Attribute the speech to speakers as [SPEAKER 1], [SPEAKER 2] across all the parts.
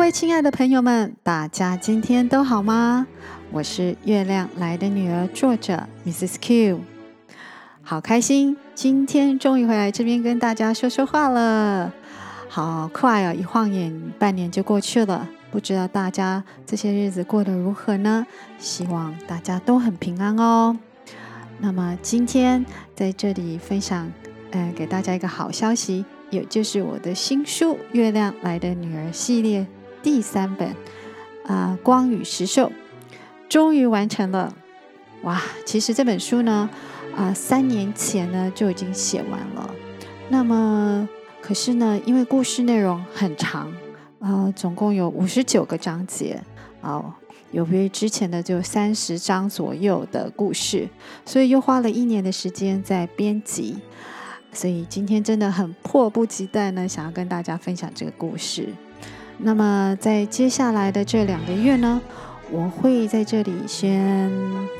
[SPEAKER 1] 各位亲爱的朋友们，大家今天都好吗？我是月亮来的女儿，作者 Mrs. Q，好开心，今天终于回来这边跟大家说说话了。好快啊，一晃眼半年就过去了，不知道大家这些日子过得如何呢？希望大家都很平安哦。那么今天在这里分享，呃，给大家一个好消息，也就是我的新书《月亮来的女儿》系列。第三本啊，《光与石兽》终于完成了哇！其实这本书呢，啊、三年前呢就已经写完了。那么，可是呢，因为故事内容很长，呃，总共有五十九个章节哦，有别于之前的就三十章左右的故事，所以又花了一年的时间在编辑。所以今天真的很迫不及待呢，想要跟大家分享这个故事。那么，在接下来的这两个月呢，我会在这里先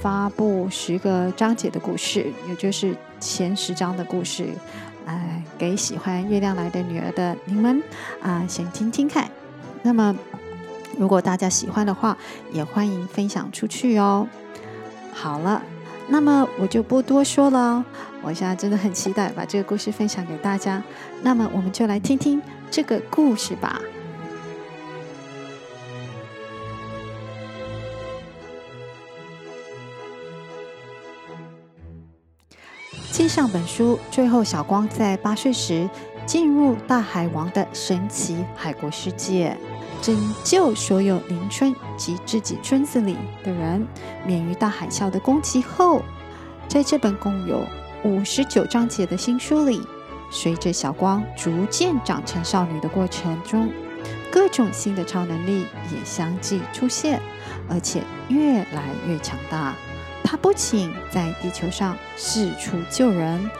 [SPEAKER 1] 发布十个章节的故事，也就是前十章的故事，呃，给喜欢月亮来的女儿的你们啊，先听听看。那么，如果大家喜欢的话，也欢迎分享出去哦。好了，那么我就不多说了，我现在真的很期待把这个故事分享给大家。那么，我们就来听听这个故事吧。接上本书，最后小光在八岁时进入大海王的神奇海国世界，拯救所有邻村及自己村子里的人免于大海啸的攻击后，在这本共有五十九章节的新书里，随着小光逐渐长成少女的过程中，各种新的超能力也相继出现，而且越来越强大。他不仅在地球上四处救人，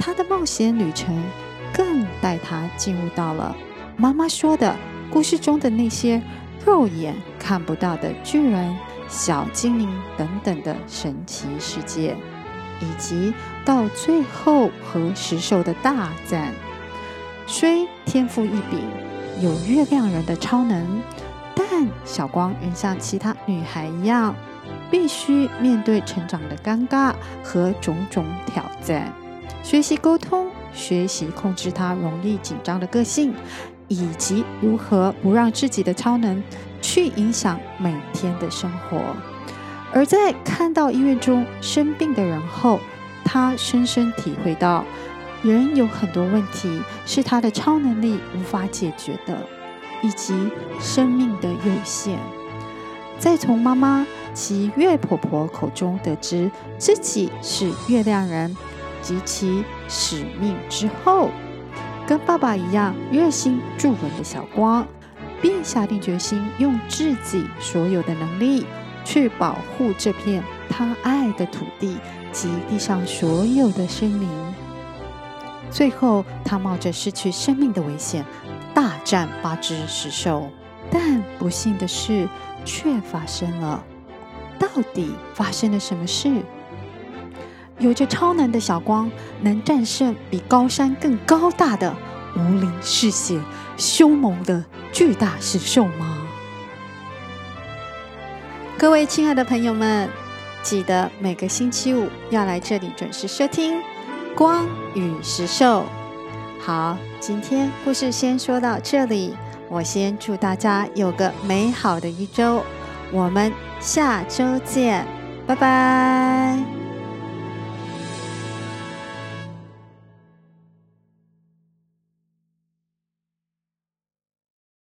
[SPEAKER 1] 他的冒险旅程更带他进入到了妈妈说的故事中的那些肉眼看不到的巨人、小精灵等等的神奇世界，以及到最后和石兽的大战。虽天赋异禀，有月亮人的超能，但小光仍像其他女孩一样。必须面对成长的尴尬和种种挑战，学习沟通，学习控制他容易紧张的个性，以及如何不让自己的超能去影响每天的生活。而在看到医院中生病的人后，他深深体会到，人有很多问题是他的超能力无法解决的，以及生命的有限。再从妈妈其月婆婆口中得知自己是月亮人及其使命之后，跟爸爸一样热心助人的小光，便下定决心用自己所有的能力去保护这片他爱的土地及地上所有的生灵。最后，他冒着失去生命的危险，大战八只石兽，但不幸的是。却发生了，到底发生了什么事？有着超能的小光能战胜比高山更高大的无鳞嗜血、凶猛的巨大石兽吗？各位亲爱的朋友们，记得每个星期五要来这里准时收听《光与石兽》。好，今天故事先说到这里。我先祝大家有个美好的一周，我们下周见，拜拜。